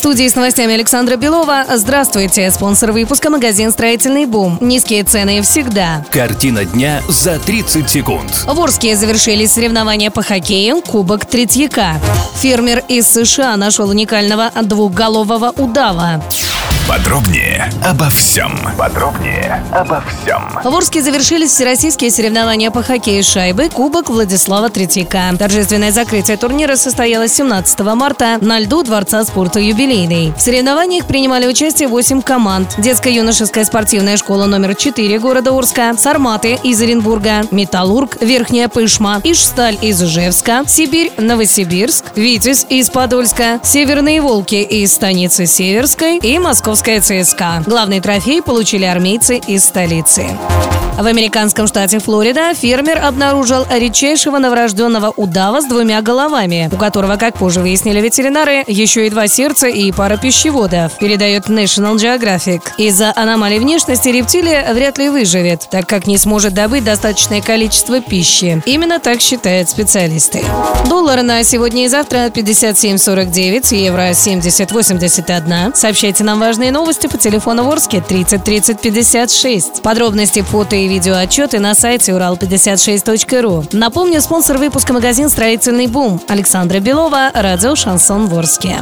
Студии с новостями Александра Белова. Здравствуйте. Спонсор выпуска – магазин «Строительный бум». Низкие цены всегда. Картина дня за 30 секунд. В Орске завершились соревнования по хоккею «Кубок Третьяка». Фермер из США нашел уникального двухголового удава. Подробнее обо всем. Подробнее обо всем. В Орске завершились всероссийские соревнования по хоккею шайбы «Кубок Владислава Третьяка». Торжественное закрытие турнира состоялось 17 марта на льду Дворца спорта «Юбилейный». В соревнованиях принимали участие 8 команд. Детско-юношеская спортивная школа номер 4 города Орска, Сарматы из Оренбурга, Металлург, Верхняя Пышма, Ижсталь из Ижевска, Сибирь, Новосибирск, Витязь из Подольска, Северные Волки из станицы Северской и Московская ЦСКА. Главный трофей получили армейцы из столицы. В американском штате Флорида фермер обнаружил редчайшего новорожденного удава с двумя головами, у которого, как позже выяснили ветеринары, еще и два сердца и пара пищеводов, передает National Geographic. Из-за аномалий внешности рептилия вряд ли выживет, так как не сможет добыть достаточное количество пищи. Именно так считают специалисты. Доллар на сегодня и завтра 57.49, евро 70.81. Сообщайте нам важные новости по телефону Ворске 30 30 56. Подробности, фото и видеоотчеты на сайте урал56.ру. Напомню, спонсор выпуска магазин «Строительный бум» Александра Белова, радио «Шансон Ворске».